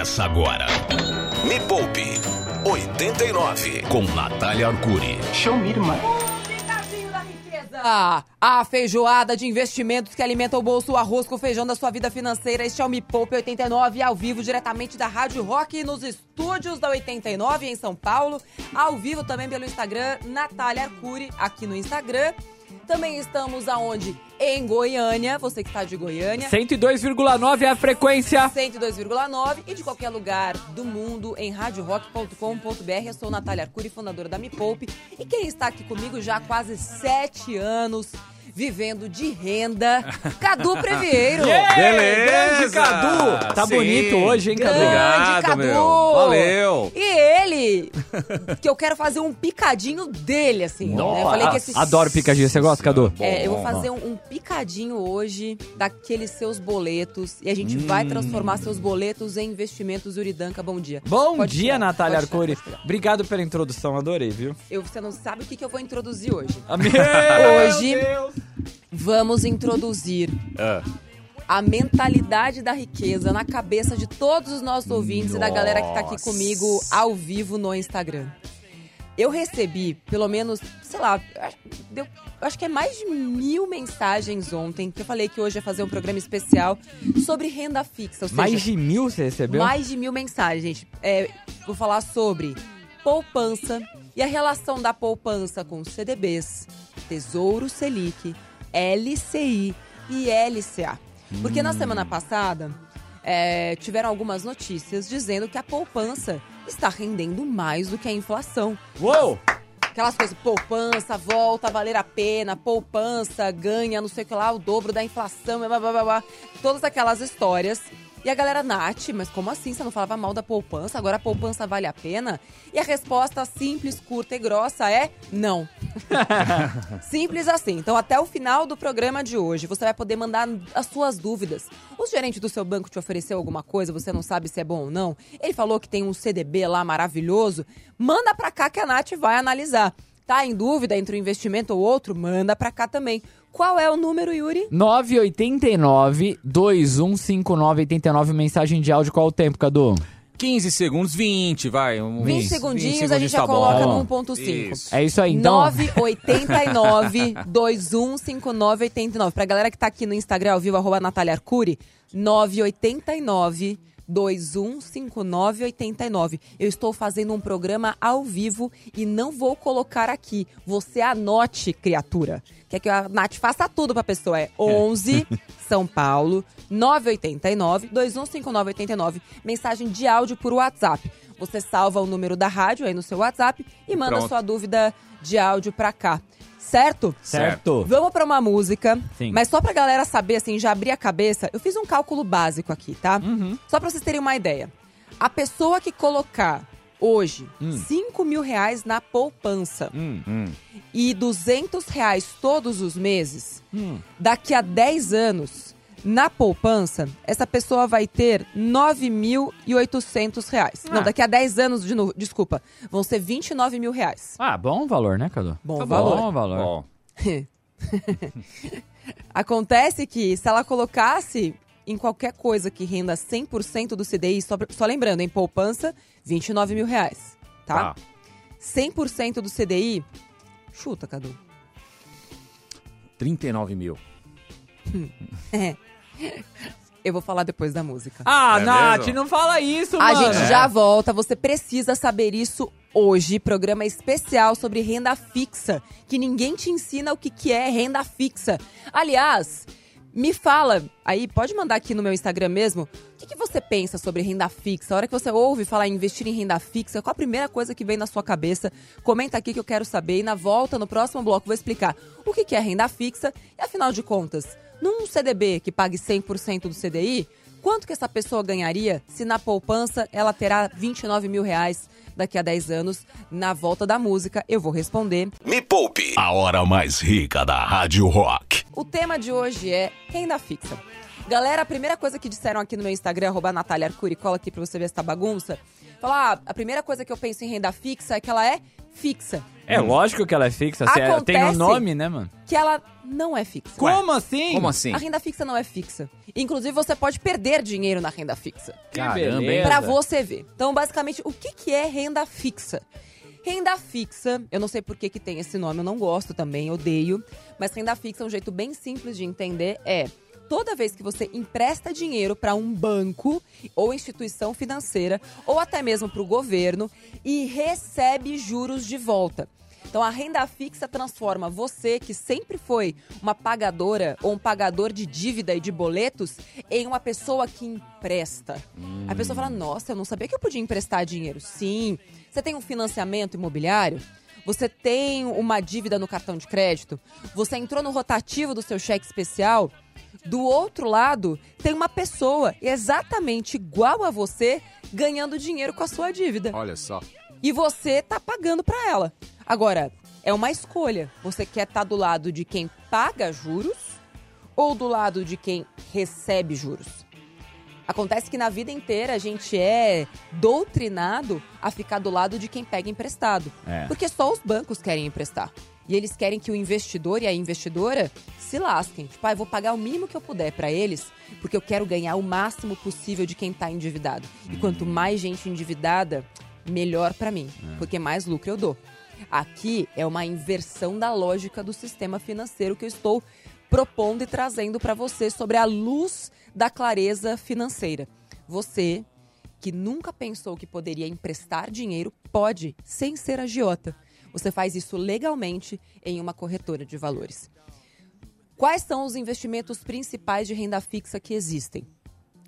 Começa agora. Me Poupe 89 com Natália Arcuri. Show me, irmã. Riqueza. A feijoada de investimentos que alimenta o bolso, o arroz com feijão da sua vida financeira. Este é o Me Poupe 89, ao vivo, diretamente da Rádio Rock, nos estúdios da 89 em São Paulo. Ao vivo também pelo Instagram, Natália Arcuri, aqui no Instagram. Também estamos aonde? Em Goiânia, você que está de Goiânia. 102,9 é a frequência. 102,9 e de qualquer lugar do mundo em radiorock.com.br. Eu sou Natália Arcuri, fundadora da Me Poupe. E quem está aqui comigo já há quase sete anos, vivendo de renda, Cadu Previeiro. Beleza! Grande Cadu! Tá Sim. bonito hoje, hein, Cadu? Grande Obrigado, Cadu. meu. Valeu. E ele, que eu quero fazer um picadinho dele, assim. né? Eu falei que esse... Adoro picadinho. Você gosta, Cadu? É, eu vou fazer um, um picadinho hoje daqueles seus boletos e a gente vai transformar seus boletos em investimentos Uridanka. Bom dia. Bom Pode dia, tirar, Natália Arcuri. Obrigado pela introdução, adorei, viu? Eu, você não sabe o que, que eu vou introduzir hoje. Meu Hoje- Deus. Vamos introduzir Ah. a mentalidade da riqueza na cabeça de todos os nossos ouvintes e da galera que tá aqui Nossa. comigo ao vivo no Instagram. Eu recebi, pelo menos, sei lá, deu, eu acho que é mais de mil mensagens ontem, que eu falei que hoje ia fazer um programa especial sobre renda fixa. Seja, Mais de mil você recebeu? mais de mil mensagens, gente. É, vou falar sobre poupança e a relação da poupança com CDBs, Tesouro Selic, LCI e LCA. Porque na semana passada é, tiveram algumas notícias dizendo que a poupança está rendendo mais do que a inflação. Uou! Aquelas coisas, poupança, volta a valer a pena, poupança, ganha, não sei o que lá, o dobro da inflação, blá, blá, blá, blá. todas aquelas histórias. E a galera, Nath, mas como assim? Você não falava mal da poupança? Agora a poupança vale a pena? E a resposta simples, curta e grossa é não. Simples assim. Então, até o final do programa de hoje, você vai poder mandar as suas dúvidas. O gerente do seu banco te ofereceu alguma coisa, você não sabe se é bom ou não? Ele falou que tem um CDB lá maravilhoso. Manda pra cá que a Nath vai analisar. Tá em dúvida entre um investimento ou outro? Manda pra cá também. Qual é o número, Yuri? 989 215989 mensagem de áudio. Qual o tempo, Cadu? 15 segundos, 20, vai. Um, 20 Isso. segundinhos, a gente já tá bom. coloca Bom. no 1.5. Isso. É isso aí, então. 989 215989. Pra galera que tá aqui no Instagram ao vivo, arroba Natália Arcuri, 989 215989. Eu estou fazendo um programa ao vivo e não vou colocar aqui. Você anote, criatura. Quer que a Nath faça tudo pra pessoa? É 11 São Paulo 989 215989. Mensagem de áudio por WhatsApp. Você salva o número da rádio aí no seu WhatsApp e manda Pronto. sua dúvida de áudio pra cá. Certo? Certo. Vamos pra uma música. Sim. Mas só pra galera saber, assim, já abrir a cabeça, eu fiz um cálculo básico aqui, tá? Uhum. Só pra vocês terem uma ideia. A pessoa que colocar hoje 5 mil reais na poupança Hum. e 200 reais todos os meses, Hum. daqui a 10 anos, na poupança, essa pessoa vai ter 9.800 reais. Não, Ah. daqui a 10 anos, de novo, desculpa, vão ser 29 mil reais. Ah, bom valor, né, Cadu? Bom Tá valor. Bom valor. Ó, Acontece que se ela colocasse em qualquer coisa que renda 100% do CDI, só, só lembrando, em poupança, 29 mil reais, tá? tá. 100% do CDI, chuta, Cadu. 39 mil. Eu vou falar depois da música. Ah, É Nath, mesmo? não fala isso, A mano. gente já volta, você precisa saber isso hoje. Programa especial sobre renda fixa, que ninguém te ensina o que, que é renda fixa. Aliás, me fala, aí pode mandar aqui no meu Instagram mesmo, o que, que você pensa sobre renda fixa? A hora que você ouve falar em investir em renda fixa, qual a primeira coisa que vem na sua cabeça? Comenta aqui que eu quero saber e na volta, no próximo bloco, vou explicar o que, que é renda fixa e afinal de contas, num CDB que pague 100% do CDI, Quanto que essa pessoa ganharia se na poupança ela terá 29 mil reais daqui a 10 anos? Na volta da música, eu vou responder. Me Poupe, a hora mais rica da Rádio Rock. O tema de hoje é renda fixa. Galera, a primeira coisa que disseram aqui no meu Instagram, arroba Natália Arcuri, cola aqui pra você ver essa bagunça. Falar, ah, a primeira coisa que eu penso em renda fixa é que ela é fixa. É lógico que ela é fixa. se é- tem no Acontece- nome, né, mano? Que ela não é fixa. Como assim? Como assim? A renda fixa não é fixa. Inclusive, você pode perder dinheiro na renda fixa. Caramba, hein? Pra você ver. Então, basicamente, o que, que é renda fixa? Renda fixa, eu não sei por que, que tem esse nome, eu não gosto também, odeio. Mas renda fixa, um jeito bem simples de entender é toda vez que você empresta dinheiro para um banco ou instituição financeira, ou até mesmo para o governo, e recebe juros de volta. Então a renda fixa transforma você, que sempre foi uma pagadora ou um pagador de dívida e de boletos, em uma pessoa que empresta. A pessoa fala: Nossa, eu não sabia que eu podia emprestar dinheiro. Sim. Você tem um financiamento imobiliário? Você tem uma dívida no cartão de crédito? Você entrou no rotativo do seu cheque especial? Do outro lado, tem uma pessoa exatamente igual a você ganhando dinheiro com a sua dívida Olha só. e você tá pagando pra ela. Agora, é uma escolha. Você quer estar do lado de quem paga juros ou do lado de quem recebe juros? Acontece que na vida inteira a gente é doutrinado a ficar do lado de quem pega emprestado. É. Porque só os bancos querem emprestar. E eles querem que o investidor e a investidora se lasquem. Tipo, ah, eu vou pagar o mínimo que eu puder pra eles, porque eu quero ganhar o máximo possível de quem tá endividado. E quanto mais gente endividada, melhor pra mim, porque mais lucro eu dou. Aqui é uma inversão da lógica do sistema financeiro que eu estou propondo e trazendo pra você sobre a luz da clareza financeira. Você que nunca pensou que poderia emprestar dinheiro pode, sem ser agiota. Você faz isso legalmente em uma corretora de valores. Quais são os investimentos principais de renda fixa que existem?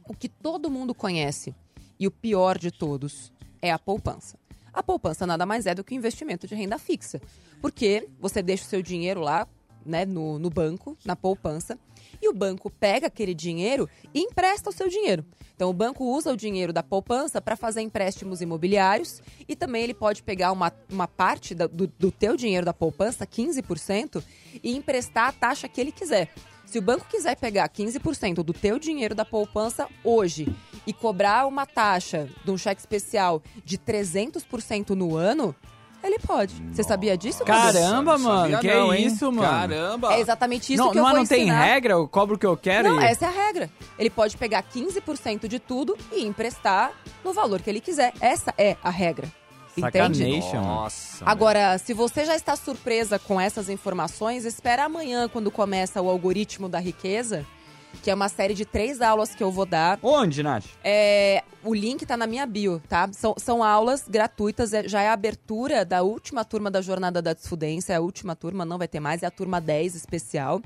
O que todo mundo conhece e o pior de todos é a poupança. A poupança nada mais é do que um investimento de renda fixa, porque você deixa o seu dinheiro lá né, no, no banco, na poupança, e o banco pega aquele dinheiro e empresta o seu dinheiro. Então o banco usa o dinheiro da poupança para fazer empréstimos imobiliários e também ele pode pegar uma, uma parte do, do teu dinheiro da poupança, 15%, e emprestar a taxa que ele quiser. Se o banco quiser pegar 15% do teu dinheiro da poupança hoje e cobrar uma taxa de um cheque especial de 300% no ano, ele pode. Você sabia disso? Caramba, Não mano. sabia Que não, é hein? isso, mano? Caramba. É exatamente isso não, que eu mas vou não tem ensinar. regra? Eu cobro o que eu quero Não, e... essa é a regra. Ele pode pegar 15% de tudo e emprestar no valor que ele quiser. Essa é a regra. Entende? Sacanation. Nossa. Agora, se você já está surpresa com essas informações, espera amanhã, quando começa o Algoritmo da Riqueza, que é uma série de três aulas que eu vou dar. Onde, Nath? É, o link tá na minha bio, tá? São, são aulas gratuitas, é- já é a abertura da última turma da Jornada da Desfudência, é a última turma, não vai ter mais, é a turma 10 especial.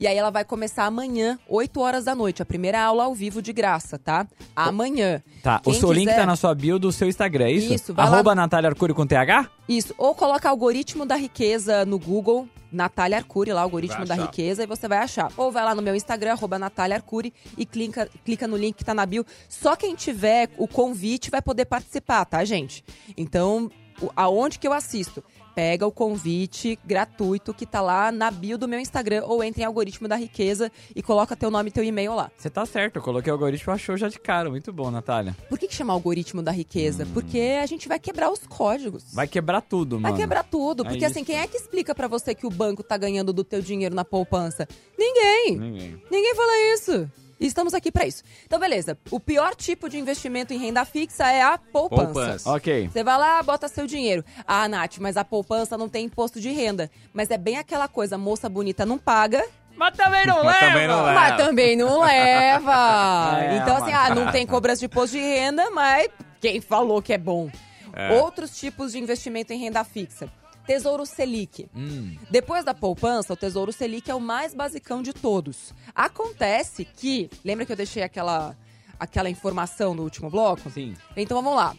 E aí ela vai começar amanhã, 8 horas da noite, a primeira aula ao vivo de graça, tá? Amanhã. Tá, o Quem seu link quiser- tá na sua bio do seu Instagram, é isso? Isso, vai lá- Arroba Natália Arcuri com TH? Isso, ou coloca algoritmo da riqueza no Google, Natália Arcuri, lá, algoritmo da riqueza, e você vai achar. Ou vai lá no meu Instagram, arroba Natália Arcuri, e clica, clica no link que tá na bio. Só quem tiver o convite vai poder participar, tá, gente? Então, o- aonde que eu assisto? Pega o convite gratuito que tá lá na bio do meu Instagram, ou entra em algoritmo da riqueza e coloca teu nome e teu e-mail lá. Você tá certo, eu coloquei o algoritmo achou já de cara. Muito bom, Natália. Por que, que chama algoritmo da riqueza? Porque a gente vai quebrar os códigos. Vai quebrar tudo, Vai mano. quebrar tudo. É Porque assim, isso. quem é que explica pra você que o banco tá ganhando do teu dinheiro na poupança? Ninguém. Ninguém. Ninguém fala isso. E estamos aqui pra isso. Então, beleza. O pior tipo de investimento em renda fixa é a poupança. Poupança. Ok. Você vai lá, bota seu dinheiro. Ah, Nath, mas a poupança não tem imposto de renda. Mas é bem aquela coisa, moça bonita não paga, Mas também não Mas leva! também não leva. mas também não leva. É, então, assim, ah, não tem cobrança de imposto de renda, mas quem falou que é bom? É. Outros tipos de investimento em renda fixa. Tesouro Selic. Hum. Depois da poupança, o Tesouro Selic é o mais basicão de todos. Acontece que. Lembra que eu deixei aquela, aquela informação no último bloco? Sim. Então vamos lá.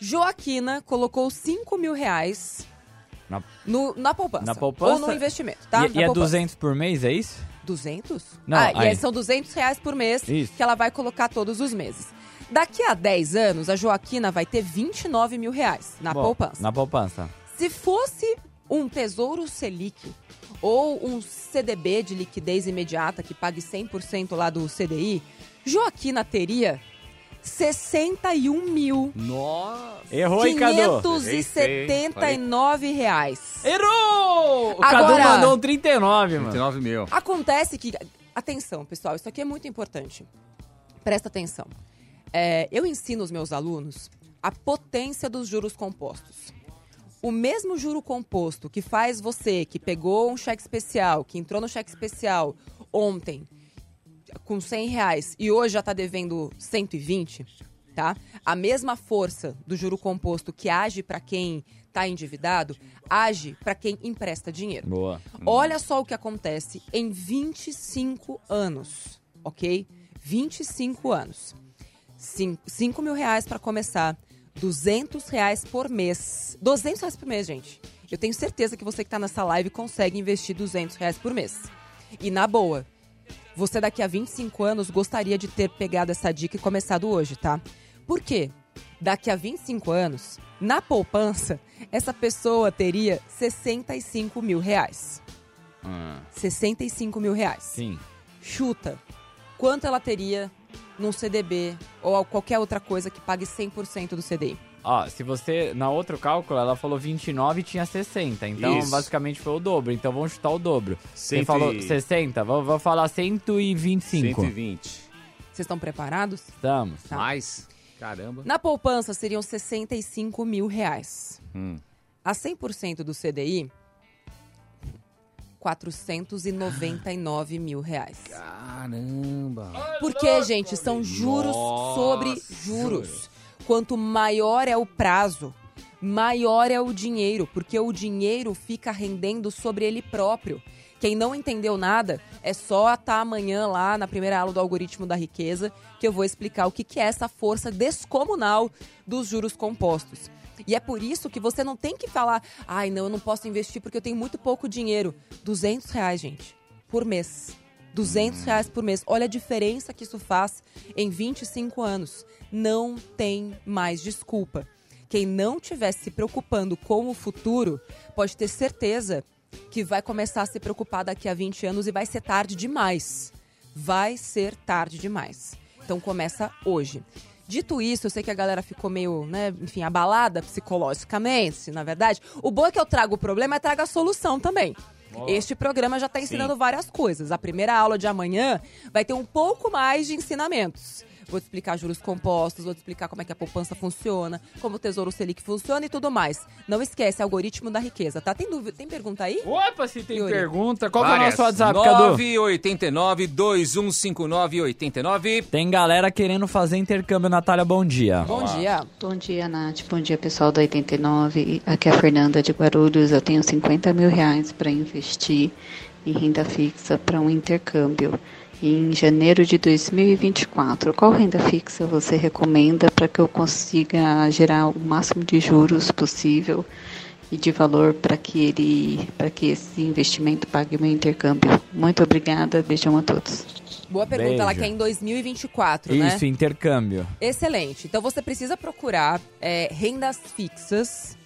Joaquina colocou 5 mil reais Na- no, na poupança. Na poupança? Ou no investimento, tá? E, Na e é poupança. 200 por mês, é isso? 200? Não, ah, e aí. aí são 200 reais por mês Isso. que ela vai colocar todos os meses. Daqui a 10 anos, a Joaquina vai ter 29 mil reais na Bom, poupança. Na poupança. Se fosse um Tesouro Selic ou um CDB de liquidez imediata que pague 100% lá do CDI, Joaquina teria 61 mil. Nossa. Errou, hein, Cadu? 579 reais. Errou! O Agora- Cadu mandou um 39, mano. 39 mil. Acontece que. Atenção, pessoal, isso aqui é muito importante. Presta atenção. É, eu ensino os meus alunos a potência dos juros compostos. O mesmo juro composto que faz você, que pegou um cheque especial, que entrou no cheque especial ontem com 100 reais e hoje já está devendo 120, tá? A mesma força do juro composto que age para quem está endividado, age para quem empresta dinheiro. Boa. Olha só o que acontece em 25 anos, ok? 25 anos. 5 mil reais para começar, 200 reais por mês. 200 reais por mês, gente. Eu tenho certeza que você que está nessa live consegue investir 200 reais por mês. E na boa, você daqui a 25 anos gostaria de ter pegado essa dica e começado hoje, tá? Por quê? Daqui a 25 anos, na poupança, essa pessoa teria 65 mil reais. Ah. 65 mil reais. Sim. Chuta. Quanto ela teria num CDB ou qualquer outra coisa que pague 100% do CDI? Ó, se você. Na outro cálculo, ela falou 29 e tinha 60. Então, Isso. basicamente foi o dobro. Então, vamos chutar o dobro. Você Cento falou e- 60? Vou, vou falar 125. 120. Vocês estão preparados? Estamos. Tá. Mais? Caramba. Na poupança seriam 65 mil reais. Hum. A 100% do CDI, 499 mil reais. Caramba. Porque, gente, são juros Nossa. sobre juros. Quanto maior é o prazo, maior é o dinheiro, porque o dinheiro fica rendendo sobre ele próprio. Quem não entendeu nada, é só estar amanhã lá na primeira aula do algoritmo da riqueza que eu vou explicar o que que é essa força descomunal dos juros compostos. E é por isso que você não tem que falar, ai, não, eu não posso investir porque eu tenho muito pouco dinheiro. 200 reais, gente, por mês. 200 reais por mês. Olha a diferença que isso faz em 25 anos. Não tem mais desculpa. Quem não estiver se preocupando com o futuro, pode ter certeza que vai começar a se preocupar daqui a 20 anos e vai ser tarde demais. Vai ser tarde demais. Então começa hoje. Dito isso, eu sei que a galera ficou meio, né, enfim, abalada psicologicamente, na verdade. O bom é que eu trago o problema e trago a solução também. Este programa já está ensinando várias coisas. A primeira aula de amanhã vai ter um pouco mais de ensinamentos. Vou te explicar juros compostos, vou te explicar como é que a poupança funciona, como o Tesouro Selic funciona e tudo mais. Não esquece, algoritmo da riqueza, tá? Tem dúvida? Tem pergunta aí? Opa, se tem Yuri. pergunta. Qual que é o Várias. nosso WhatsApp, Cadu? 989 2159 89. Tem galera querendo fazer intercâmbio. Natália, bom dia. Bom dia. Bom dia, Nath. Bom dia, pessoal da 89. Aqui é a Fernanda de Guarulhos. Eu tenho 50 mil reais para investir em renda fixa para um intercâmbio em janeiro de 2024. Qual renda fixa você recomenda para que eu consiga gerar o máximo de juros possível e de valor para que ele, para que esse investimento pague o meu intercâmbio? Muito obrigada. Beijão a todos. Boa pergunta, ela Beijo. quer em 2024, né? Isso, intercâmbio. Excelente. Então você precisa procurar é, rendas fixas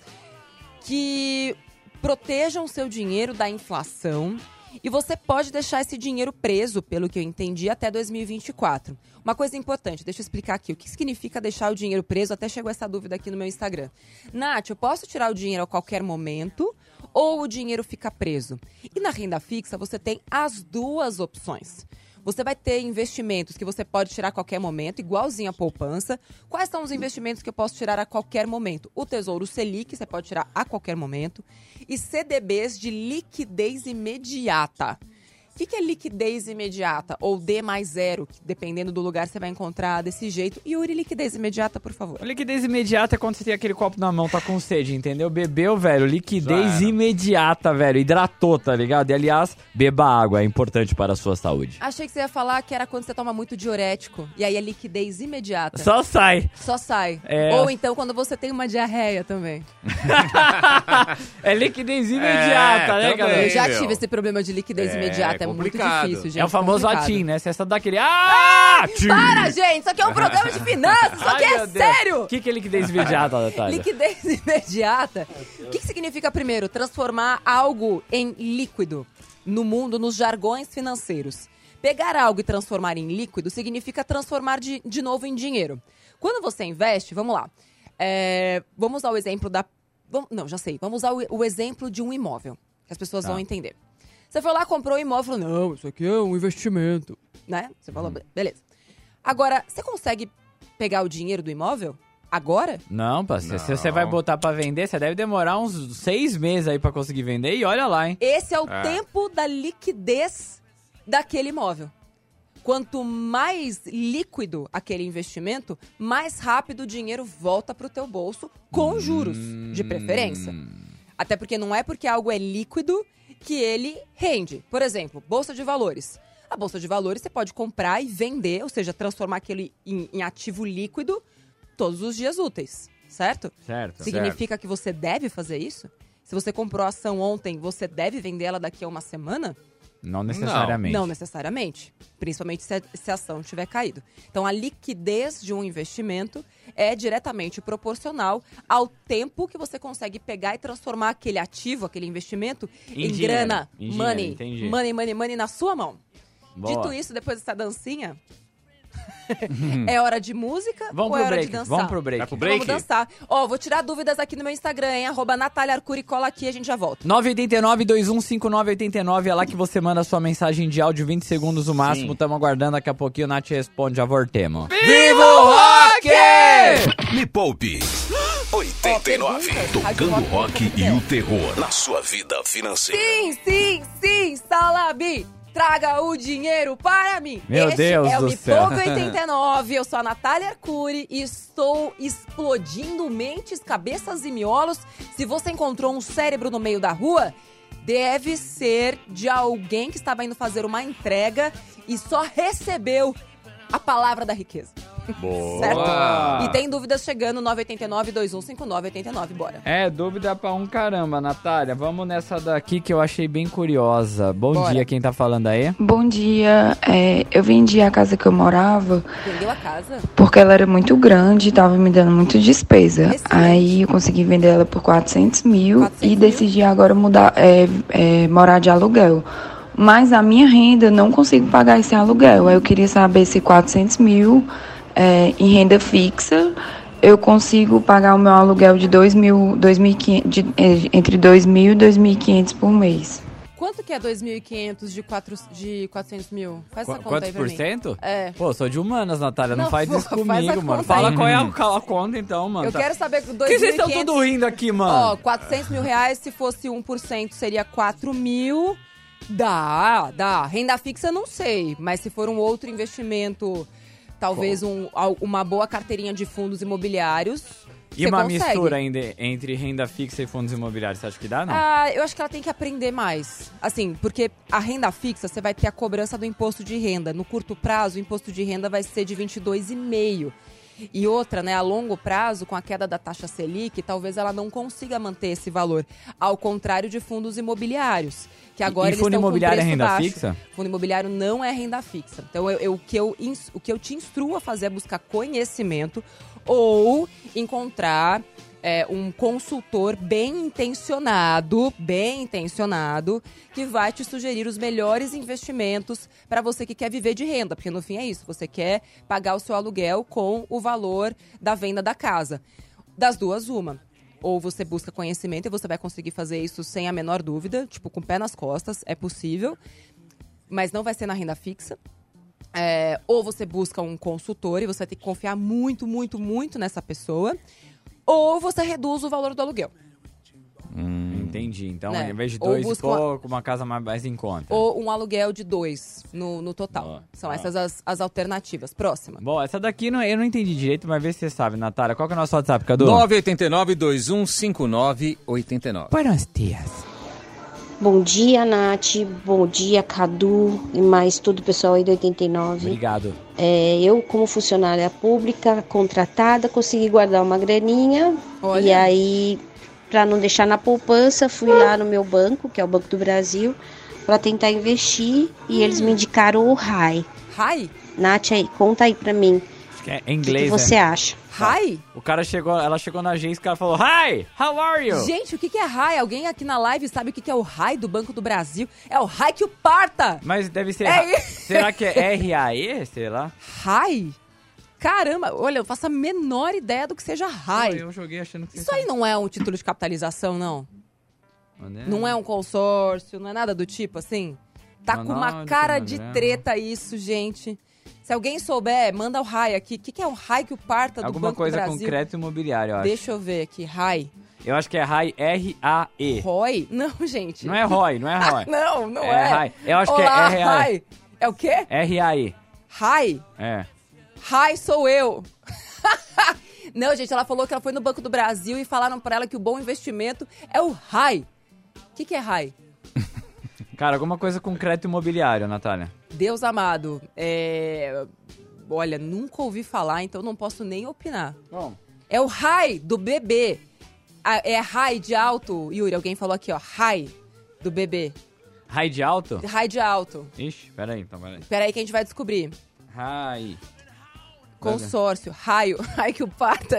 que protejam seu dinheiro da inflação. E você pode deixar esse dinheiro preso, pelo que eu entendi, até 2024. Uma coisa importante, deixa eu explicar aqui. O que significa deixar o dinheiro preso? Até chegou essa dúvida aqui no meu Instagram. Nath, eu posso tirar o dinheiro a qualquer momento ou o dinheiro fica preso? E na renda fixa você tem as duas opções. Você vai ter investimentos que você pode tirar a qualquer momento, igualzinho a poupança. Quais são os investimentos que eu posso tirar a qualquer momento? O Tesouro Selic, você pode tirar a qualquer momento. E CDBs de liquidez imediata. O que, que é liquidez imediata? Ou D mais zero, que dependendo do lugar você vai encontrar desse jeito. Yuri, liquidez imediata, por favor. Liquidez imediata é quando você tem aquele copo na mão, tá com sede, entendeu? Bebeu, velho, liquidez imediata, velho. Hidratou, tá ligado? E aliás, beba água, é importante para a sua saúde. Achei que você ia falar que era quando você toma muito diurético. E aí é liquidez imediata. Só sai. Só sai. É. Ou então quando você tem uma diarreia também. É liquidez imediata, né, também. galera? Eu já meu. tive esse problema de liquidez É, imediata. É complicado. difícil, gente. é o famoso complicado. atim, né? Você só dá aquele. Ah! Tchim! Para, gente! Isso aqui é um programa de finanças! Isso aqui Ai, é sério! O que, que é liquidez imediata, Natália? Liquidez imediata. O que, que significa, primeiro, transformar algo em líquido no mundo, nos jargões financeiros? Pegar algo e transformar em líquido significa transformar de, de novo em dinheiro. Quando você investe, vamos lá. É, vamos usar o exemplo da. vamos- não, já sei. Vamos usar o, o exemplo de um imóvel, que as pessoas Tá. vão entender. Você foi lá, comprou um imóvel, falou, não, isso aqui é um investimento. Né? Você falou, beleza. Agora, você consegue pegar o dinheiro do imóvel agora? Não, parceiro. Se você vai botar pra vender, você deve demorar uns seis meses aí pra conseguir vender. E olha lá, hein? Esse é o É. tempo da liquidez daquele imóvel. Quanto mais líquido aquele investimento, mais rápido o dinheiro volta para o teu bolso, com juros, de preferência. Até porque não é porque algo é líquido que ele rende. Por exemplo, bolsa de valores. A bolsa de valores você pode comprar e vender, ou seja, transformar aquele em, em ativo líquido todos os dias úteis, certo? Certo. Significa que você deve fazer isso? Se você comprou a ação ontem, você deve vender ela daqui a uma semana? Não necessariamente. Não necessariamente. Principalmente se a, se a ação tiver caído. Então, a liquidez de um investimento é diretamente proporcional ao tempo que você consegue pegar e transformar aquele ativo, aquele investimento, Em em, dinheiro, grana, em dinheiro, money, entendi. money, money, money na sua mão. Boa. Dito isso, depois dessa dancinha, é hora de música Vamos ou é hora break. de dançar? Vamos pro break. Vai pro break? Vamos dançar. Ó, vou tirar dúvidas aqui no meu Instagram, hein? Arroba Natália Arcuri, cola aqui, a gente já volta. 989-215989, é lá que você manda sua mensagem de áudio, 20 segundos o máximo. Sim. Tamo aguardando, daqui a pouquinho o Nath responde, já voltemos. Viva o rock! Me Poupe 89. perguntas. Tocando Rock rock e o terror na sua vida financeira. Sim, sim, sim, Salabi! Traga o dinheiro para mim! Meu este Deus é o do Me céu. Poupe 89, eu sou a Natália Arcuri e estou explodindo mentes, cabeças e miolos. Se você encontrou um cérebro no meio da rua, deve ser de alguém que estava indo fazer uma entrega e só recebeu a palavra da riqueza. Boa! Certo? E tem dúvidas chegando 989-2159-89, bora. É, dúvida pra um caramba, Natália. Vamos nessa daqui que eu achei bem curiosa. Bom Bora. dia, quem tá falando aí? Bom dia. É, eu vendi a casa que eu morava Vendeu a casa? porque ela era muito grande e tava me dando muita despesa. Excelente. Aí eu consegui vender ela por 400 mil 400 e mil? decidi agora mudar, é, é, morar de aluguel. Mas a minha renda não consigo pagar esse aluguel. Aí eu queria saber se 400 mil é, em renda fixa eu consigo pagar o meu aluguel de 2 mil, 2.500 de, é, entre 2 mil e 2.500 por mês. Quanto que é 2.500 de, quatro, de 400 mil? Faz essa Qu- conta Quantos aí pra por cento? É. Pô, sou de humanas, Natália. Não, Não, faz pô, isso faz comigo, mano. conta Fala qual é a, qual a conta, então, mano. Eu Tá- quero saber que Por que vocês estão 2.500... tudo rindo aqui, Ó, mano? 400 mil reais, se fosse 1%, seria 4 mil. Dá, dá. Renda fixa, eu não sei. Mas se for um outro investimento, talvez um, uma boa carteirinha de fundos imobiliários, e uma consegue. mistura ainda entre renda fixa e fundos imobiliários, você acha que dá, não? Ah, eu acho que ela tem que aprender mais. Assim, porque a renda fixa, você vai ter a cobrança do imposto de renda. No curto prazo, o imposto de renda vai ser de 22,5%. E outra, né, a longo prazo, com a queda da taxa Selic, talvez ela não consiga manter esse valor. Ao contrário de fundos imobiliários, que agora e eles fundo estão com imobiliário é renda baixo. fixa? Fundo imobiliário não é renda fixa. Então, eu, eu- o, que eu, o que eu te instruo a fazer é buscar conhecimento ou encontrar é, um consultor bem intencionado, bem intencionado, que vai te sugerir os melhores investimentos para você que quer viver de renda, porque no fim é isso, você quer pagar o seu aluguel com o valor da venda da casa. Das duas, uma. Ou você busca conhecimento e você vai conseguir fazer isso sem a menor dúvida, tipo, com o pé nas costas, é possível, mas não vai ser na renda fixa. É, ou você busca um consultor e você vai ter que confiar muito, muito, muito nessa pessoa. Ou você reduz o valor do aluguel. Entendi. Então, Né? em vez de dois e uma- pouco, uma casa mais, mais em conta. Ou um aluguel de dois no, no total. Boa. São Ah. essas as, as alternativas. Próxima. Bom, essa daqui não- eu não entendi direito, mas vê se você sabe, Natália. Qual que é o nosso WhatsApp, Cadu? 989-2159-89. Buenos dias. Bom dia, Nath. Bom dia, Cadu e mais todo o pessoal aí do 89. Obrigado. É, eu, como funcionária pública contratada, consegui guardar uma graninha. Olha. E aí, para não deixar na poupança, fui lá no meu banco, que é o Banco do Brasil, para tentar investir. E eles me indicaram o RAI. RAI? Nath, aí, conta aí pra mim. Que é em O que, que inglês, você né? acha? Hi? O cara chegou, ela chegou na agência e o cara falou, Hi, how are you? Gente, o que que é RAI? Alguém aqui na live sabe o que que é o RAI do Banco do Brasil? É o RAI que o parta! Mas deve ser... É isso. Será que é R-A-E? Sei lá. RAI? Caramba, olha, eu faço a menor ideia do que seja RAI. Pô, Eu joguei achando que... Isso aí não é um título de capitalização, não? Né? Não é um consórcio, não é nada do tipo, assim? Tá com uma Ronaldo, cara de Grama. treta isso, gente. Se alguém souber, manda o RAI aqui. O que, que é o RAI que o parta do Alguma Banco coisa do com Brasil? crédito imobiliário, eu acho. Deixa eu ver aqui. RAI. Eu acho que é RAI R-A-E. ROI? Não, gente. Não é ROI, não é ROI. Não, não É é. RAI. Eu acho que é Olá, RAI. É o quê? R-A-E. RAI? É. RAI sou eu. Não, gente, ela falou que ela foi no Banco do Brasil e falaram pra ela que o bom investimento é o RAI. O que, que é RAI? Cara, alguma coisa com crédito imobiliário, Natália. Deus amado, é... Olha, nunca ouvi falar, então não posso nem opinar. Bom. É o RAI do bebê. É RAI de alto, Yuri, alguém falou aqui, ó. RAI do bebê. RAI de alto? RAI de alto. Ixi, peraí, então, peraí. Peraí que a gente vai descobrir. RAI. Consórcio, raio, raio que o parta.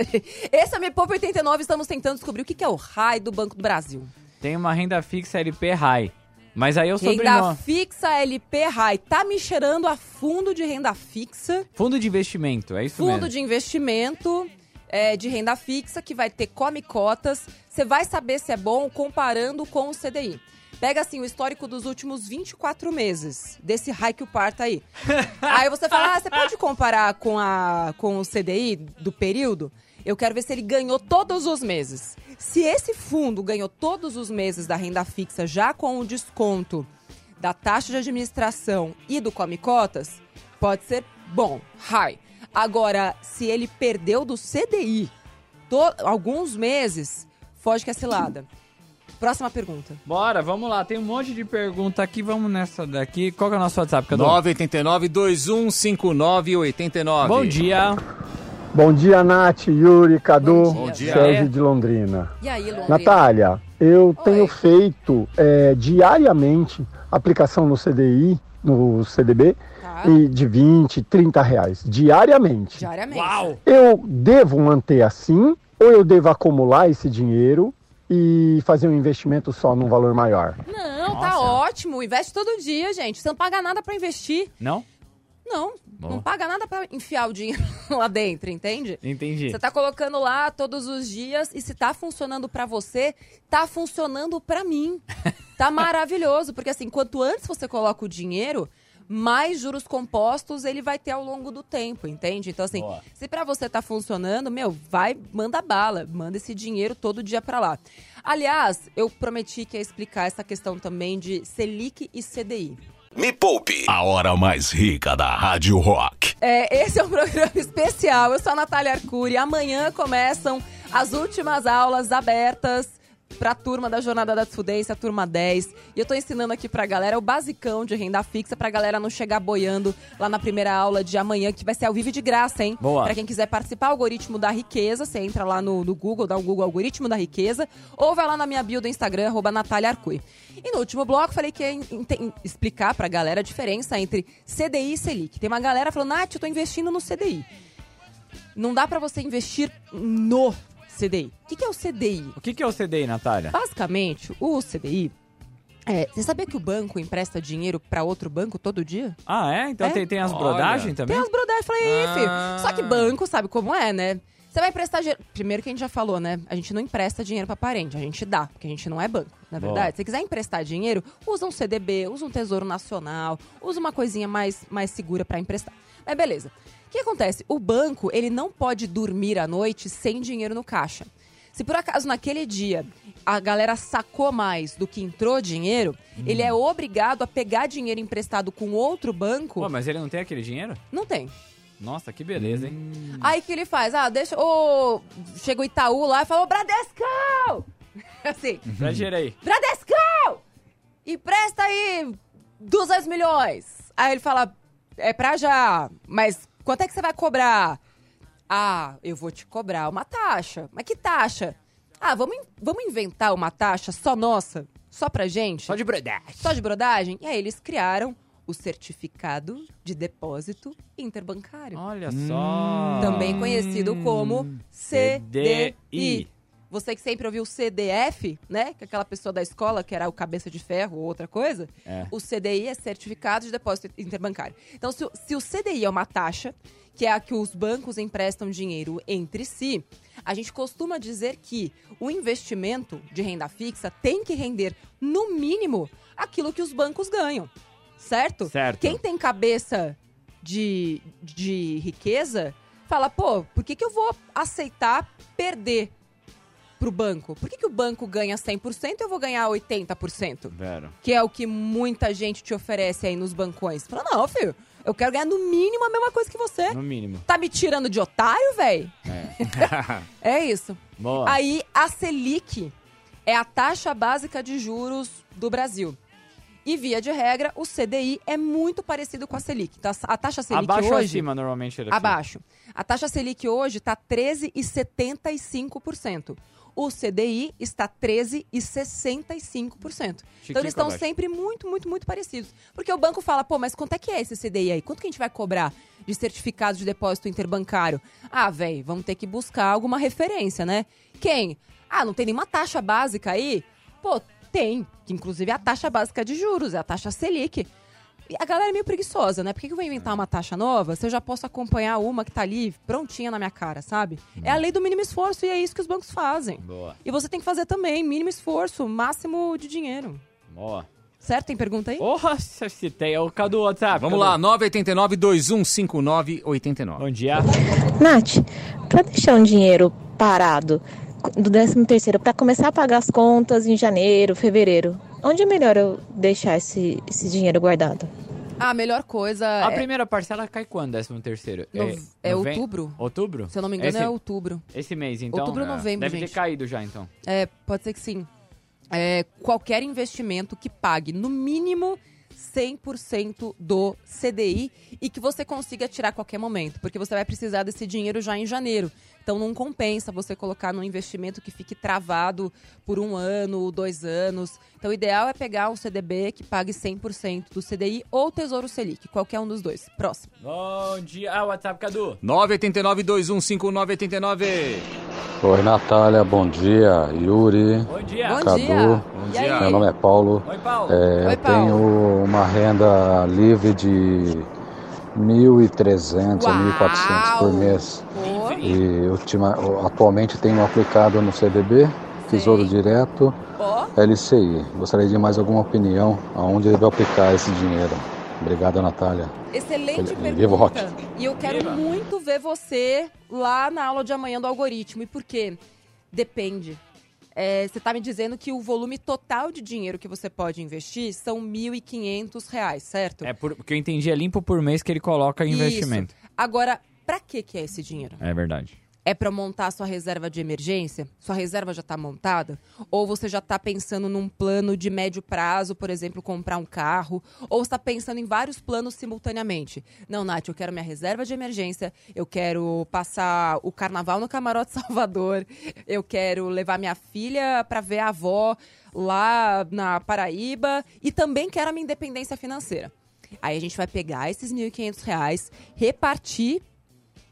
Esse é Me Poupa 89, estamos tentando descobrir o que que é o raio do Banco do Brasil. Tem uma renda fixa LP RAI. Mas aí eu Renda sobrenome. fixa LP RAI. Tá me cheirando a fundo de renda fixa, Fundo de investimento, é isso fundo mesmo. de investimento é, de renda fixa, que vai ter come cotas. Você vai saber se é bom comparando com o CDI. Pega assim o histórico dos últimos 24 meses desse raio que o parta aí. aí você fala, ah, você pode comparar com, a, com o CDI do período? Eu quero ver se ele ganhou todos os meses. Se esse fundo ganhou todos os meses da renda fixa já com o desconto da taxa de administração e do come cotas, pode ser bom, high. Agora, se ele perdeu do CDI to- alguns meses, foge que é cilada. Próxima pergunta. Bora, vamos lá. Tem um monte de pergunta aqui. Vamos nessa daqui. Qual que é o nosso WhatsApp, Cadu? 989 215989 Bom dia. Bom dia, Nath, Yuri, Cadu, Bom dia. Sérgio É. de Londrina. E aí, Londrina? Natália, eu Oi. tenho feito é, diariamente aplicação no CDI, no CDB, Tá. e de 20, 30 reais, diariamente. Diariamente. Uau! Eu devo manter assim ou eu devo acumular esse dinheiro e fazer um investimento só num valor maior? Não, tá Nossa. ótimo. Investe todo dia, gente. Você não paga nada pra investir. Não? Não, Bom. não paga nada pra enfiar o dinheiro lá dentro, entende? Entendi. Você tá colocando lá todos os dias e se tá funcionando pra você, tá funcionando pra mim. Tá maravilhoso, porque assim, quanto antes você coloca o dinheiro, mais juros compostos ele vai ter ao longo do tempo, entende? Então assim, Boa. se pra você tá funcionando, meu, vai, manda bala, manda esse dinheiro todo dia pra lá. Aliás, eu prometi que ia explicar essa questão também de Selic e CDI. Me Poupe, a hora mais rica da Rádio Rock. É, esse é um programa especial. Eu sou a Natália Arcuri. Amanhã começam as últimas aulas abertas pra turma da Jornada da Desfudência, a turma 10. E eu tô ensinando aqui pra galera o basicão de renda fixa pra galera não chegar boiando lá na primeira aula de amanhã, que vai ser ao vivo de graça, hein? Boa. Pra quem quiser participar, algoritmo da riqueza, você entra lá no, no Google, dá o Google algoritmo da riqueza, ou vai lá na minha bio do Instagram, arroba Natália Arcui. E no último bloco, falei que ia em- em- explicar pra galera a diferença entre CDI e Selic. Tem uma galera falando, Nath, eu tô investindo no CDI. Não dá pra você investir no CDI. O que, que é o CDI? O que, que é o CDI, Natália? Basicamente, o CDI. É, você sabia que o banco empresta dinheiro pra outro banco todo dia? Ah, é? Então É? Tem, tem as brodagens também? Tem as brodagens, falei, "Ih, Ah. filho. Só que banco sabe como é, né? Você vai emprestar dinheiro. Primeiro que a gente já falou, né? A gente não empresta dinheiro pra parente, a gente dá, porque a gente não é banco, na verdade. Se você quiser emprestar dinheiro, usa um CDB, usa um Tesouro Nacional, usa uma coisinha mais, mais segura pra emprestar. Mas beleza. O que acontece? O banco, ele não pode dormir à noite sem dinheiro no caixa. Se por acaso naquele dia a galera sacou mais do que entrou dinheiro, ele é obrigado a pegar dinheiro emprestado com outro banco. Pô, mas ele não tem aquele dinheiro? Não tem. Nossa, que beleza, hein? Aí que ele faz? Ah, deixa. Ô. chega o Itaú lá e fala: Ô, Bradescão! Assim, Dá dinheiro aí. Bradescão! Empresta aí 200 milhões. Aí ele fala: É pra já, mas quanto é que você vai cobrar? Ah, eu vou te cobrar uma taxa. Mas que taxa? Ah, vamos, in- vamos inventar uma taxa só nossa? Só pra gente? Só de brodagem. Só de brodagem? E aí eles criaram o certificado de depósito interbancário. Olha Hum. só. Também conhecido como CDI. Você que sempre ouviu CDF, né? Que é aquela pessoa da escola que era o cabeça de ferro ou outra coisa. É. O CDI é Certificado de Depósito Interbancário. Então, se, o- se o CDI é uma taxa, que é a que os bancos emprestam dinheiro entre si, a gente costuma dizer que o investimento de renda fixa tem que render, no mínimo, aquilo que os bancos ganham. Certo? Certo. Quem tem cabeça de, de riqueza fala, pô, por que, que eu vou aceitar perder pro banco? Por que, que o banco ganha 100% e eu vou ganhar 80%? Vero. Que é o que muita gente te oferece aí nos bancões. Fala, não, filho, eu quero ganhar no mínimo a mesma coisa que você. No mínimo. Tá me tirando de otário, velho? É. É isso. Boa. Aí, a Selic é a taxa básica de juros do Brasil. E, via de regra, o CDI é muito parecido com a Selic. Então, a taxa Selic Abaixo ou hoje... acima, normalmente? Era Abaixo. A taxa Selic hoje está 13,75%. O CDI está 13,65%. Então eles estão sempre muito, muito, muito parecidos. Porque o banco fala, pô, mas quanto é que é esse CDI aí? Quanto que a gente vai cobrar de certificado de depósito interbancário? Ah, velho, vamos ter que buscar alguma referência, né? Quem? Ah, não tem nenhuma taxa básica aí? Pô, tem. Que inclusive é a taxa básica de juros, é a taxa Selic. A galera é meio preguiçosa, né? Por que, que eu vou inventar uma taxa nova se eu já posso acompanhar uma que tá ali prontinha na minha cara, sabe? É a lei do mínimo esforço e é isso que os bancos fazem. Boa. E você tem que fazer também, mínimo esforço, máximo de dinheiro. Boa. Certo? Tem pergunta aí? Porra, se tem. Ô, Cadu, WhatsApp. Vamos Cadu. lá, 989-2159-89. Bom dia. Nath, pra deixar um dinheiro parado do 13 terceiro para começar a pagar as contas em janeiro, fevereiro, onde é melhor eu deixar esse, esse dinheiro guardado? A melhor coisa A é, primeira parcela cai quando, décimo terceiro? nov- é noven- outubro. Outubro? Se eu não me engano, esse, é outubro. Esse mês, então. Outubro ou é, novembro, Deve gente. ter caído já, então. É, pode ser que sim. É, qualquer investimento que pague no mínimo 100% do CDI e que você consiga tirar a qualquer momento, porque você vai precisar desse dinheiro já em janeiro. Então não compensa você colocar num investimento que fique travado por um ano, dois anos. Então o ideal é pegar um CDB que pague 100% do CDI ou Tesouro Selic, qualquer um dos dois. Próximo. Bom dia. Ah, WhatsApp, Cadu. 989-2159-89. Oi, Natália, bom dia. Yuri, Bom dia. Cadu. dia. Bom E dia. meu nome é Paulo. Oi, Paulo. É, Oi, eu Paulo. tenho uma renda livre de 1.300 a 1.400 por mês. Pô, E ultima, atualmente tenho aplicado no CDB, Tesouro Sei. Direto, LCI. Gostaria de mais alguma opinião aonde eu devo aplicar esse dinheiro. Obrigado, Natália. Excelente Ele- o rock. pergunta. E eu quero Viva. muito ver você lá na aula de amanhã do algoritmo. E por quê? Depende. É, você está me dizendo que o volume total de dinheiro que você pode investir são 1.500 reais, certo? É por, porque eu entendi, é limpo por mês que ele coloca em investimento. Agora, para que que é esse dinheiro? É verdade. É para montar a sua reserva de emergência? Sua reserva já está montada? Ou você já está pensando num plano de médio prazo, por exemplo, comprar um carro? Ou está pensando em vários planos simultaneamente? Não, Nath, eu quero minha reserva de emergência, eu quero passar o carnaval no Camarote Salvador, eu quero levar minha filha para ver a avó lá na Paraíba e também quero a minha independência financeira. Aí a gente vai pegar esses 1.500 reais, repartir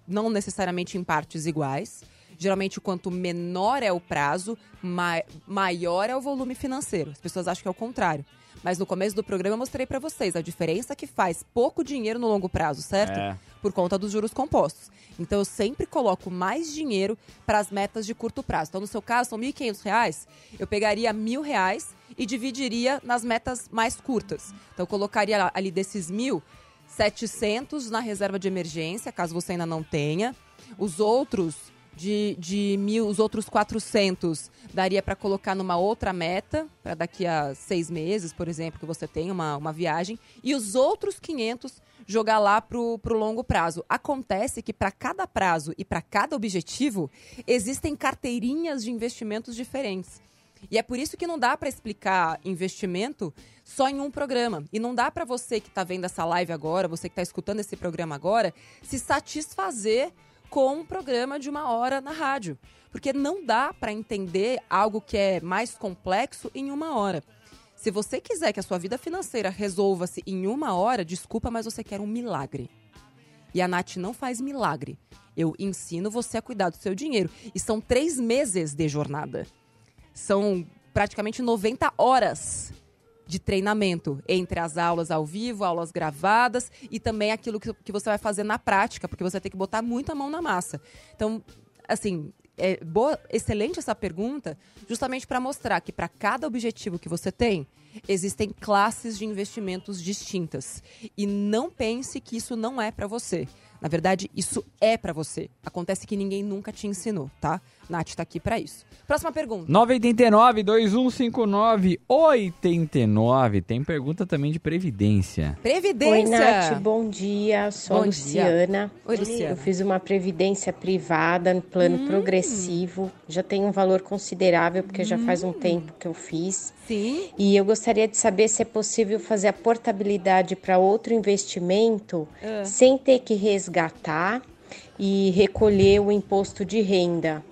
não necessariamente em partes iguais. Geralmente, quanto menor é o prazo, ma- maior é o volume financeiro. As pessoas acham que é o contrário. Mas no começo do programa eu mostrei para vocês a diferença que faz pouco dinheiro no longo prazo, certo? É. Por conta dos juros compostos. Então eu sempre coloco mais dinheiro para as metas de curto prazo. Então, no seu caso, são 1.500 reais, eu pegaria 1.000 reais e dividiria nas metas mais curtas. Então, eu colocaria ali desses mil, 700 na reserva de emergência, caso você ainda não tenha. Os outros de, de mil, os outros 400 daria para colocar numa outra meta, para daqui a seis meses, por exemplo, que você tem uma, uma viagem. E os outros 500 jogar lá pro, pro longo prazo. Acontece que para cada prazo e para cada objetivo, existem carteirinhas de investimentos diferentes. E é por isso que não dá para explicar investimento só em um programa. E não dá para você que está vendo essa live agora, você que está escutando esse programa agora, se satisfazer com um programa de uma hora na rádio. Porque não dá para entender algo que é mais complexo em uma hora. Se você quiser que a sua vida financeira resolva-se em uma hora, desculpa, mas você quer um milagre. E a Nath não faz milagre. Eu ensino você a cuidar do seu dinheiro. E são três meses de jornada. São praticamente 90 horas de treinamento entre as aulas ao vivo, aulas gravadas e também aquilo que, que você vai fazer na prática, porque você tem que botar muita mão na massa. Então, assim, é boa, excelente essa pergunta, justamente para mostrar que para cada objetivo que você tem, existem classes de investimentos distintas. E não pense que isso não é para você. Na verdade, isso é para você. Acontece que ninguém nunca te ensinou, tá? Nath tá aqui para isso. Próxima pergunta. 989 2159 89. Tem pergunta também de previdência. Previdência. Oi, Nath, bom dia. Sou Bom a Luciana. Oi, Luciana. Eu fiz uma previdência privada no plano Hum. progressivo. Já tem um valor considerável, porque já faz um tempo que eu fiz. Sim. E eu gostaria de saber se é possível fazer a portabilidade para outro investimento Ah. sem ter que resgatar e recolher o imposto de renda.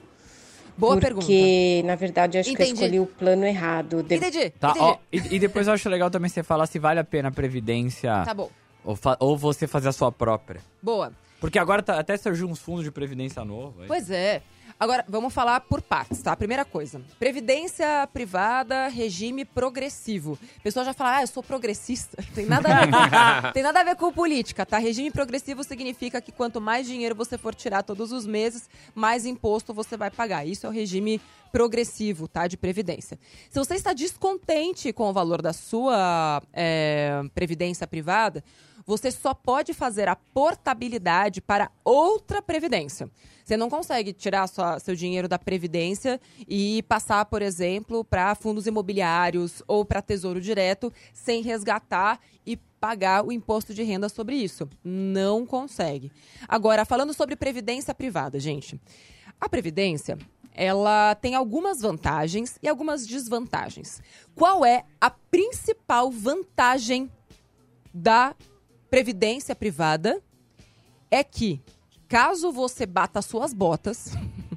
Boa porque, pergunta. na verdade, acho que eu Entendi. escolhi o plano errado. De- Entendi. Tá, entendi. ó, e, e depois eu acho legal também você falar se vale a pena a previdência Tá bom. ou, fa- ou você fazer a sua própria. Boa. Porque agora tá- até surgiu uns fundos de previdência novo. aí. Pois é. Agora, vamos falar por partes, tá? Primeira coisa. Previdência privada, regime progressivo. O pessoal já fala, ah, eu sou progressista. Tem nada, a ver com, tem nada a ver com política, tá? Regime progressivo significa que quanto mais dinheiro você for tirar todos os meses, mais imposto você vai pagar. Isso é o regime progressivo, tá? De previdência. Se você está descontente com o valor da sua é, previdência privada, você só pode fazer a portabilidade para outra previdência. Você não consegue tirar sua- seu dinheiro da previdência e passar, por exemplo, para fundos imobiliários ou para tesouro direto sem resgatar e pagar o imposto de renda sobre isso. Não consegue. Agora, falando sobre previdência privada, gente. A previdência, ela tem algumas vantagens e algumas desvantagens. Qual é a principal vantagem da previdência privada? É que caso você bata suas botas,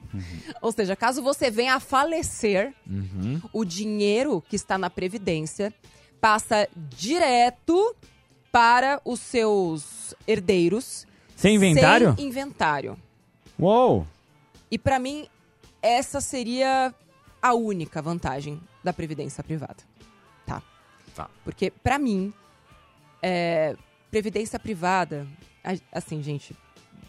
ou seja, caso você venha a falecer, Uhum. o dinheiro que está na previdência passa direto para os seus herdeiros. Sem inventário? Sem inventário. Uou! E para mim, essa seria a única vantagem da previdência privada. Tá? Tá. Porque para mim, é, previdência privada, assim, gente,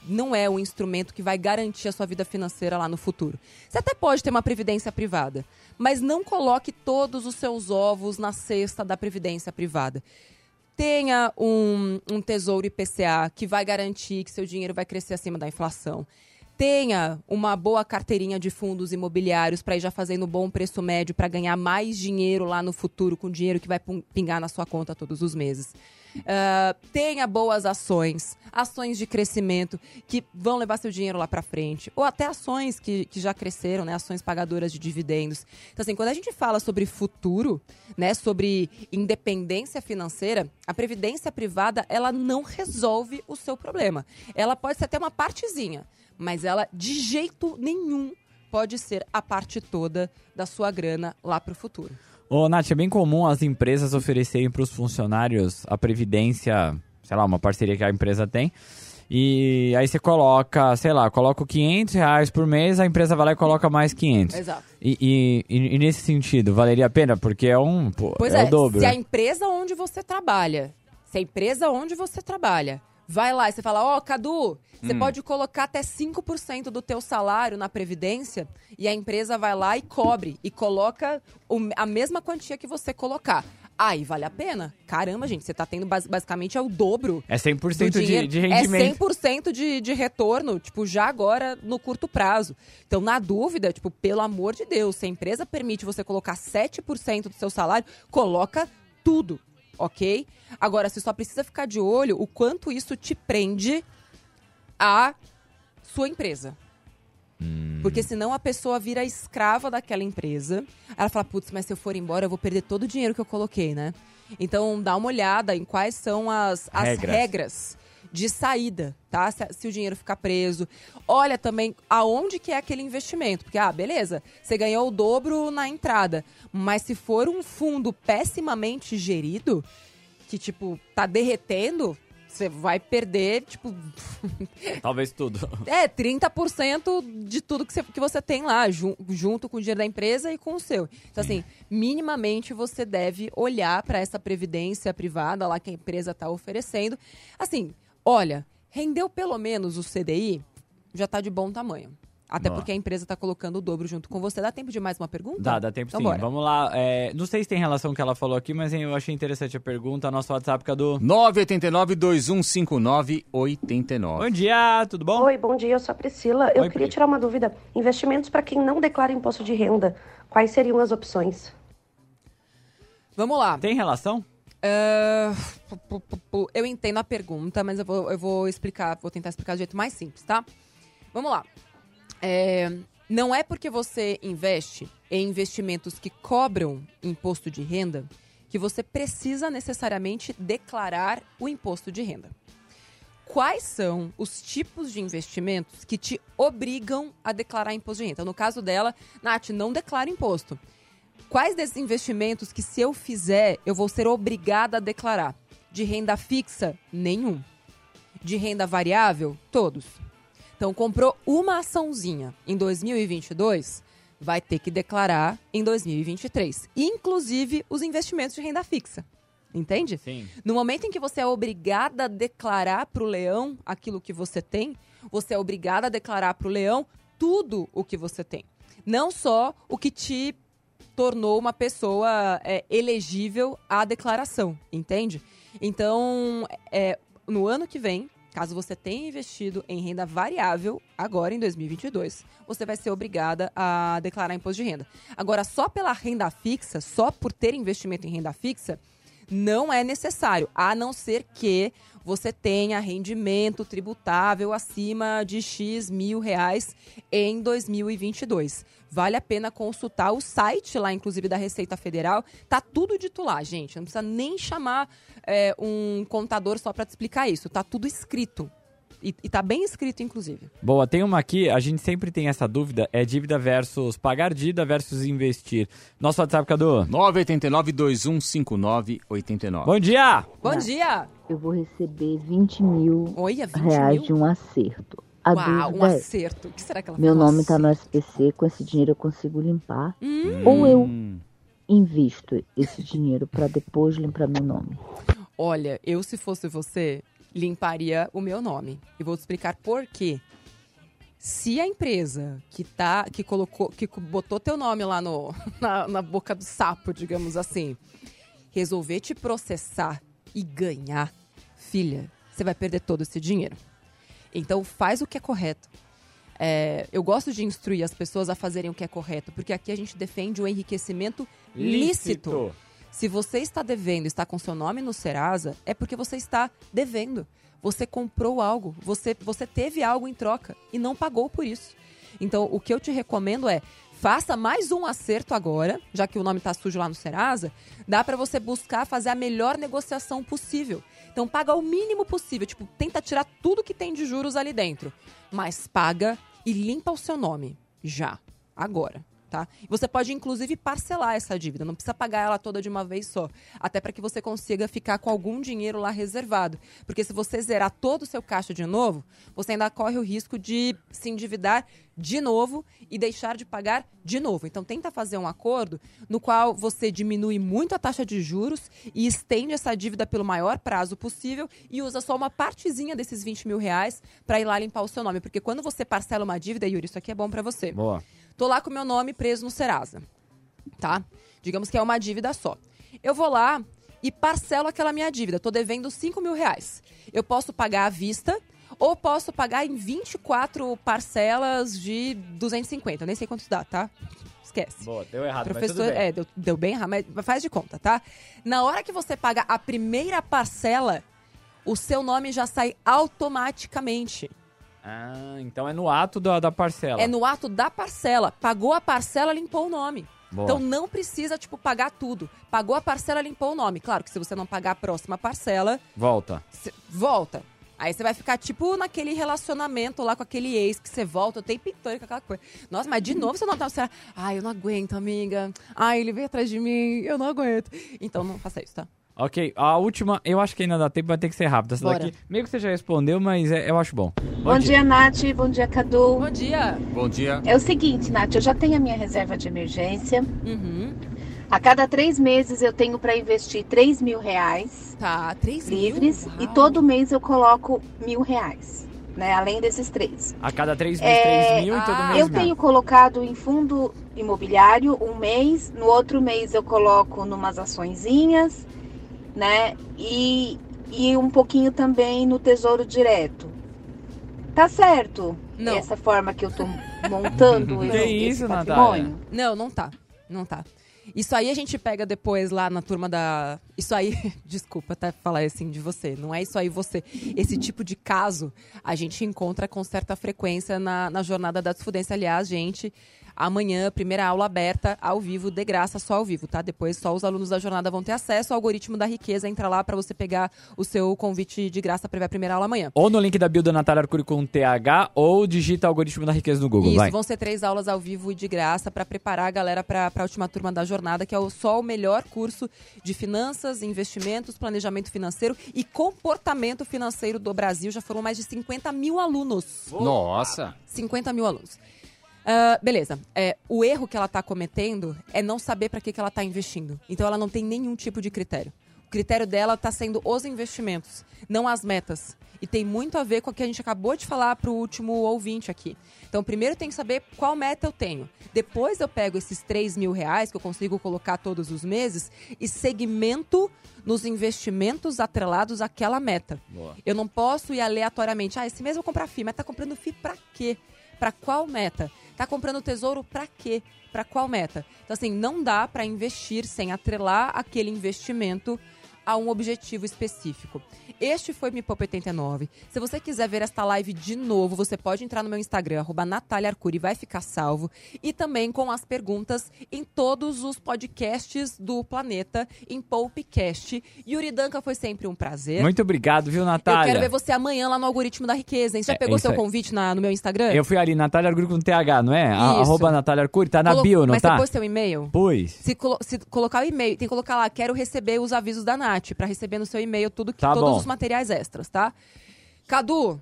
não é o instrumento que vai garantir a sua vida financeira lá no futuro. Você até pode ter uma previdência privada, mas não coloque todos os seus ovos na cesta da previdência privada. Tenha um, um tesouro IPCA que vai garantir que seu dinheiro vai crescer acima da inflação. Tenha uma boa carteirinha de fundos imobiliários para ir já fazendo um bom preço médio para ganhar mais dinheiro lá no futuro com dinheiro que vai pingar na sua conta todos os meses. Ah, tenha boas ações, ações de crescimento que vão levar seu dinheiro lá para frente, ou até ações que, que já cresceram, né, ações pagadoras de dividendos. Então assim, quando a gente fala sobre futuro, né, sobre independência financeira, a previdência privada ela não resolve o seu problema. Ela pode ser até uma partezinha, mas ela de jeito nenhum pode ser a parte toda da sua grana lá para o futuro. Ô, Nath, é bem comum as empresas oferecerem para os funcionários a previdência, sei lá, uma parceria que a empresa tem. E aí você coloca, sei lá, coloca 500 reais por mês, a empresa vai lá e coloca mais 500. Exato. E, e- e- nesse sentido, valeria a pena? Porque é um, pô, Pois é, é, o dobro. se a empresa onde você trabalha, se a empresa onde você trabalha, vai lá e você fala, ó, Cadu, você Hum. pode colocar até 5% do teu salário na previdência e a empresa vai lá e cobre e coloca a mesma quantia que você colocar. Aí vale a pena? Caramba, gente, você tá tendo bas- basicamente é o dobro É 100% do de, de rendimento. É 100% de, de retorno, tipo, já agora no curto prazo. Então, na dúvida, tipo, pelo amor de Deus, se a empresa permite você colocar 7% do seu salário, coloca tudo, ok? Agora, você só precisa ficar de olho o quanto isso te prende à sua empresa. Porque senão a pessoa vira escrava daquela empresa. Ela fala, putz, mas se eu for embora, eu vou perder todo o dinheiro que eu coloquei, né? Então, dá uma olhada em quais são as, as Regras. regras de saída, tá? Se, se o dinheiro ficar preso. Olha também aonde que é aquele investimento. Porque, ah, beleza, você ganhou o dobro na entrada. Mas se for um fundo pessimamente gerido, que, tipo, tá derretendo, você vai perder, tipo, Talvez tudo. é, 30% de tudo que você, que você tem lá, jun- junto com o dinheiro da empresa e com o seu. Então, assim, minimamente você deve olhar para essa previdência privada lá que a empresa está oferecendo. Assim, olha, rendeu pelo menos o CDI, já tá de bom tamanho. Até Boa. porque a empresa tá colocando o dobro junto com você. Dá tempo de mais uma pergunta? Dá, dá tempo Então sim. bora. Vamos lá. é, não sei se tem relação com o que ela falou aqui, mas eu achei interessante a pergunta. Nosso WhatsApp, Cadu. 989-2159-89. Bom dia, tudo bom? Oi, bom dia, eu sou a Priscila. Eu Oi, queria Pri. tirar uma dúvida. Investimentos para quem não declara imposto de renda, quais seriam as opções? Vamos lá. Tem relação? Pu- eu entendo a pergunta, mas eu vou, eu vou explicar, vou tentar explicar do jeito mais simples, tá? Vamos lá. É, não é porque você investe em investimentos que cobram imposto de renda que você precisa necessariamente declarar o imposto de renda. Quais são os tipos de investimentos que te obrigam a declarar imposto de renda? Então, no caso dela, Nath, não declara imposto. Quais desses investimentos que, se eu fizer, eu vou ser obrigada a declarar? De renda fixa? Nenhum. De renda variável? Todos. Então, comprou uma açãozinha em 2022, vai ter que declarar em 2023. Inclusive os investimentos de renda fixa. Entende? Sim. No momento em que você é obrigada a declarar para o leão aquilo que você tem, você é obrigada a declarar para o leão tudo o que você tem. Não só o que te tornou uma pessoa é, elegível à declaração, entende? Então, é, no ano que vem, caso você tenha investido em renda variável, agora em 2022, você vai ser obrigada a declarar imposto de renda. Agora, só pela renda fixa, só por ter investimento em renda fixa, não é necessário, a não ser que você tenha rendimento tributável acima de X mil reais em 2022. Vale a pena consultar o site lá, inclusive, da Receita Federal. Tá tudo dito lá, gente. Não precisa nem chamar é, um contador só para te explicar isso. Tá tudo escrito. E, e tá bem escrito, inclusive. Boa, tem uma aqui, a gente sempre tem essa dúvida, é dívida versus pagar dívida versus investir. Nosso WhatsApp, Cadu. 989-2159-89. Bom dia! Bom dia! Eu vou receber 20 mil Olha, 20 reais mil? de um acerto. A Uau, um é, acerto. O que será que ela meu nome tá no SPC, com esse dinheiro eu consigo limpar. Hum. Ou eu invisto esse dinheiro para depois limpar meu nome. Olha, eu se fosse você, limparia o meu nome. E vou te explicar por quê. Se a empresa que tá, que colocou, que botou teu nome lá no, na, na boca do sapo, digamos assim, resolver te processar e ganhar, filha, você vai perder todo esse dinheiro. Então faz o que é correto. É, eu gosto de instruir as pessoas a fazerem o que é correto, porque aqui a gente defende o enriquecimento lícito. Lícito. Se você está devendo, está com seu nome no Serasa, é porque você está devendo. Você comprou algo, você, você teve algo em troca e não pagou por isso. Então, o que eu te recomendo é faça mais um acerto agora, já que o nome está sujo lá no Serasa, dá para você buscar fazer a melhor negociação possível. Então, paga o mínimo possível, tipo, tenta tirar tudo que tem de juros ali dentro, mas paga e limpa o seu nome já, agora tá? Você pode, inclusive, parcelar essa dívida, não precisa pagar ela toda de uma vez só. Até para que você consiga ficar com algum dinheiro lá reservado. Porque se você zerar todo o seu caixa de novo, você ainda corre o risco de se endividar de novo e deixar de pagar de novo. Então, tenta fazer um acordo no qual você diminui muito a taxa de juros e estende essa dívida pelo maior prazo possível e usa só uma partezinha desses 20 mil reais para ir lá limpar o seu nome. Porque quando você parcela uma dívida, Yuri, isso aqui é bom para você. Boa. Tô lá com meu nome preso no Serasa, tá? Digamos que é uma dívida só. Eu vou lá e parcelo aquela minha dívida. Tô devendo 5 mil reais. Eu posso pagar à vista ou posso pagar em 24 parcelas de 250. Eu nem sei quanto dá, tá? Esquece. Boa, deu errado, Professor, é, deu, deu bem errado, mas faz de conta, tá? Na hora que você paga a primeira parcela, o seu nome já sai automaticamente. Ah, então é no ato da, da parcela. É no ato da parcela. Pagou a parcela, limpou o nome. Boa. Então não precisa, tipo, pagar tudo. Pagou a parcela, limpou o nome. Claro que se você não pagar a próxima parcela, Volta. cê- volta. Aí você vai ficar, tipo, naquele relacionamento lá com aquele ex que você volta o tempo inteiro com aquela coisa. Nossa, mas de novo você não tá. Você, Ai, eu não aguento, amiga. Ai, ele veio atrás de mim, eu não aguento. Então não faça isso, tá? Ok, a última, eu acho que ainda dá tempo, vai ter que ser rápida. Essa Bora. daqui, meio que você já respondeu, mas é- eu acho bom. Bom dia, Nath. Bom dia, Cadu. Bom dia. Bom dia. É o seguinte, Nath, eu já tenho a minha reserva de emergência. Uhum. A cada três meses eu tenho para investir 3 mil reais Tá, 3 mil? livres e todo mês eu coloco mil reais, né? Além desses três. A cada três meses, É, três mil e todo mês Eu mil. tenho colocado em fundo imobiliário um mês, no outro mês eu coloco numas açõezinhas, né? E, e um pouquinho também no tesouro direto. Tá certo? Não. Essa forma que eu tô montando Que esse, isso, esse Natália? patrimônio. Não, não tá. Não tá. Isso aí a gente pega depois lá na turma da. Isso aí, desculpa até falar assim de você. Não é isso aí você. Esse tipo de caso a gente encontra com certa frequência na, na jornada da desfudência. Aliás, gente, amanhã, primeira aula aberta, ao vivo, de graça, só ao vivo, tá? Depois só os alunos da jornada vão ter acesso ao algoritmo da riqueza. Entra lá pra você pegar o seu convite de graça pra ver a primeira aula amanhã. Ou no link da bio da Natália Arcuri com TH, ou digita algoritmo da riqueza no Google, Isso, vai. vão ser três aulas ao vivo e de graça para preparar a galera para a última turma da jornada, que é o, só o melhor curso de finanças, investimentos, planejamento financeiro e comportamento financeiro do Brasil. Já foram mais de 50 mil alunos. Nossa. 50 mil alunos. Ah, beleza. É, o erro que ela está cometendo é não saber para que, que ela está investindo. Então ela não tem nenhum tipo de critério. O critério dela está sendo os investimentos, não as metas. E tem muito a ver com o que a gente acabou de falar para o último ouvinte aqui. Então, primeiro tem que saber qual meta eu tenho. Depois eu pego esses 3 mil reais que eu consigo colocar todos os meses e segmento nos investimentos atrelados àquela meta. Boa. Eu não posso ir aleatoriamente. Ah, esse mês eu vou comprar FII, mas tá comprando FII pra quê? Pra qual meta? Tá comprando tesouro pra quê? Pra qual meta? Então, assim, não dá pra investir sem atrelar aquele investimento a um objetivo específico. Este foi Me Poupa 89. Se você quiser ver esta live de novo, você pode entrar no meu Instagram, arroba vai ficar salvo. E também com as perguntas em todos os podcasts do planeta, em Poupecast. Yuri Danca foi sempre um prazer. Muito obrigado, viu, Natália? Eu quero ver você amanhã lá no algoritmo da riqueza. hein? Você já É, pegou é isso seu aí. convite na- no meu Instagram? Eu fui ali, Natália Arcuri com TH, não é? A- Isso. Arroba Natália Arcuri, tá na Colo- bio, não Mas tá? você pôs seu e-mail? Pois. Se, colo- se colocar o e-mail, tem que colocar lá, quero receber os avisos da Pra receber no seu e-mail tudo que, Tá todos bom. os materiais extras, tá? Cadu,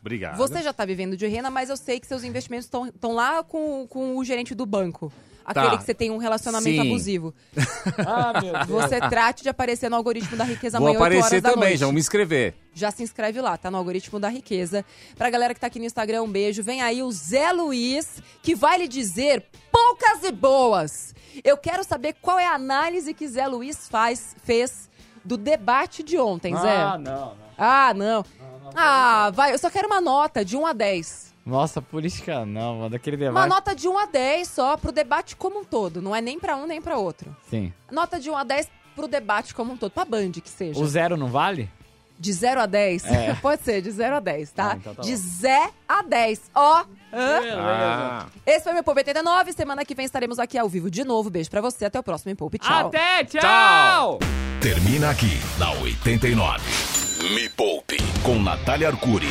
Obrigado. você já tá vivendo de renda, mas eu sei que seus investimentos estão lá com, com o gerente do banco. Tá. Aquele que você tem um relacionamento Sim. abusivo. Ah, meu Deus. Você trate de aparecer no algoritmo da riqueza Vou amanhã, 8 horas aparecer da também, noite. já vou me inscrever. Já se inscreve lá, tá no algoritmo da riqueza. Pra galera que tá aqui no Instagram, um beijo. Vem aí o Zé Luiz, que vai lhe dizer poucas e boas. Eu quero saber qual é a análise que Zé Luiz faz, fez do debate de ontem, Zé. Ah, não, não. Ah, não. Ah, vai, eu só quero uma nota de 1 a 10. Nossa, política não, mano, daquele Uma debate. nota de 1 a 10 só pro debate como um todo. Não é nem pra um nem pra outro. Sim. Nota de 1 a 10 pro debate como um todo. Pra Band que seja. O zero não vale? De 0 a 10? É. Pode ser, de 0 a 10, tá? Ah, então tá de bom. Zé a 10. Ó. Ah. Esse foi meu Poupe 89. Semana que vem estaremos aqui ao vivo de novo. Beijo pra você. Até o próximo Poupe. Tchau. Até, tchau! Tchau. Termina aqui na 89. Me Poupe com Natália Arcuri.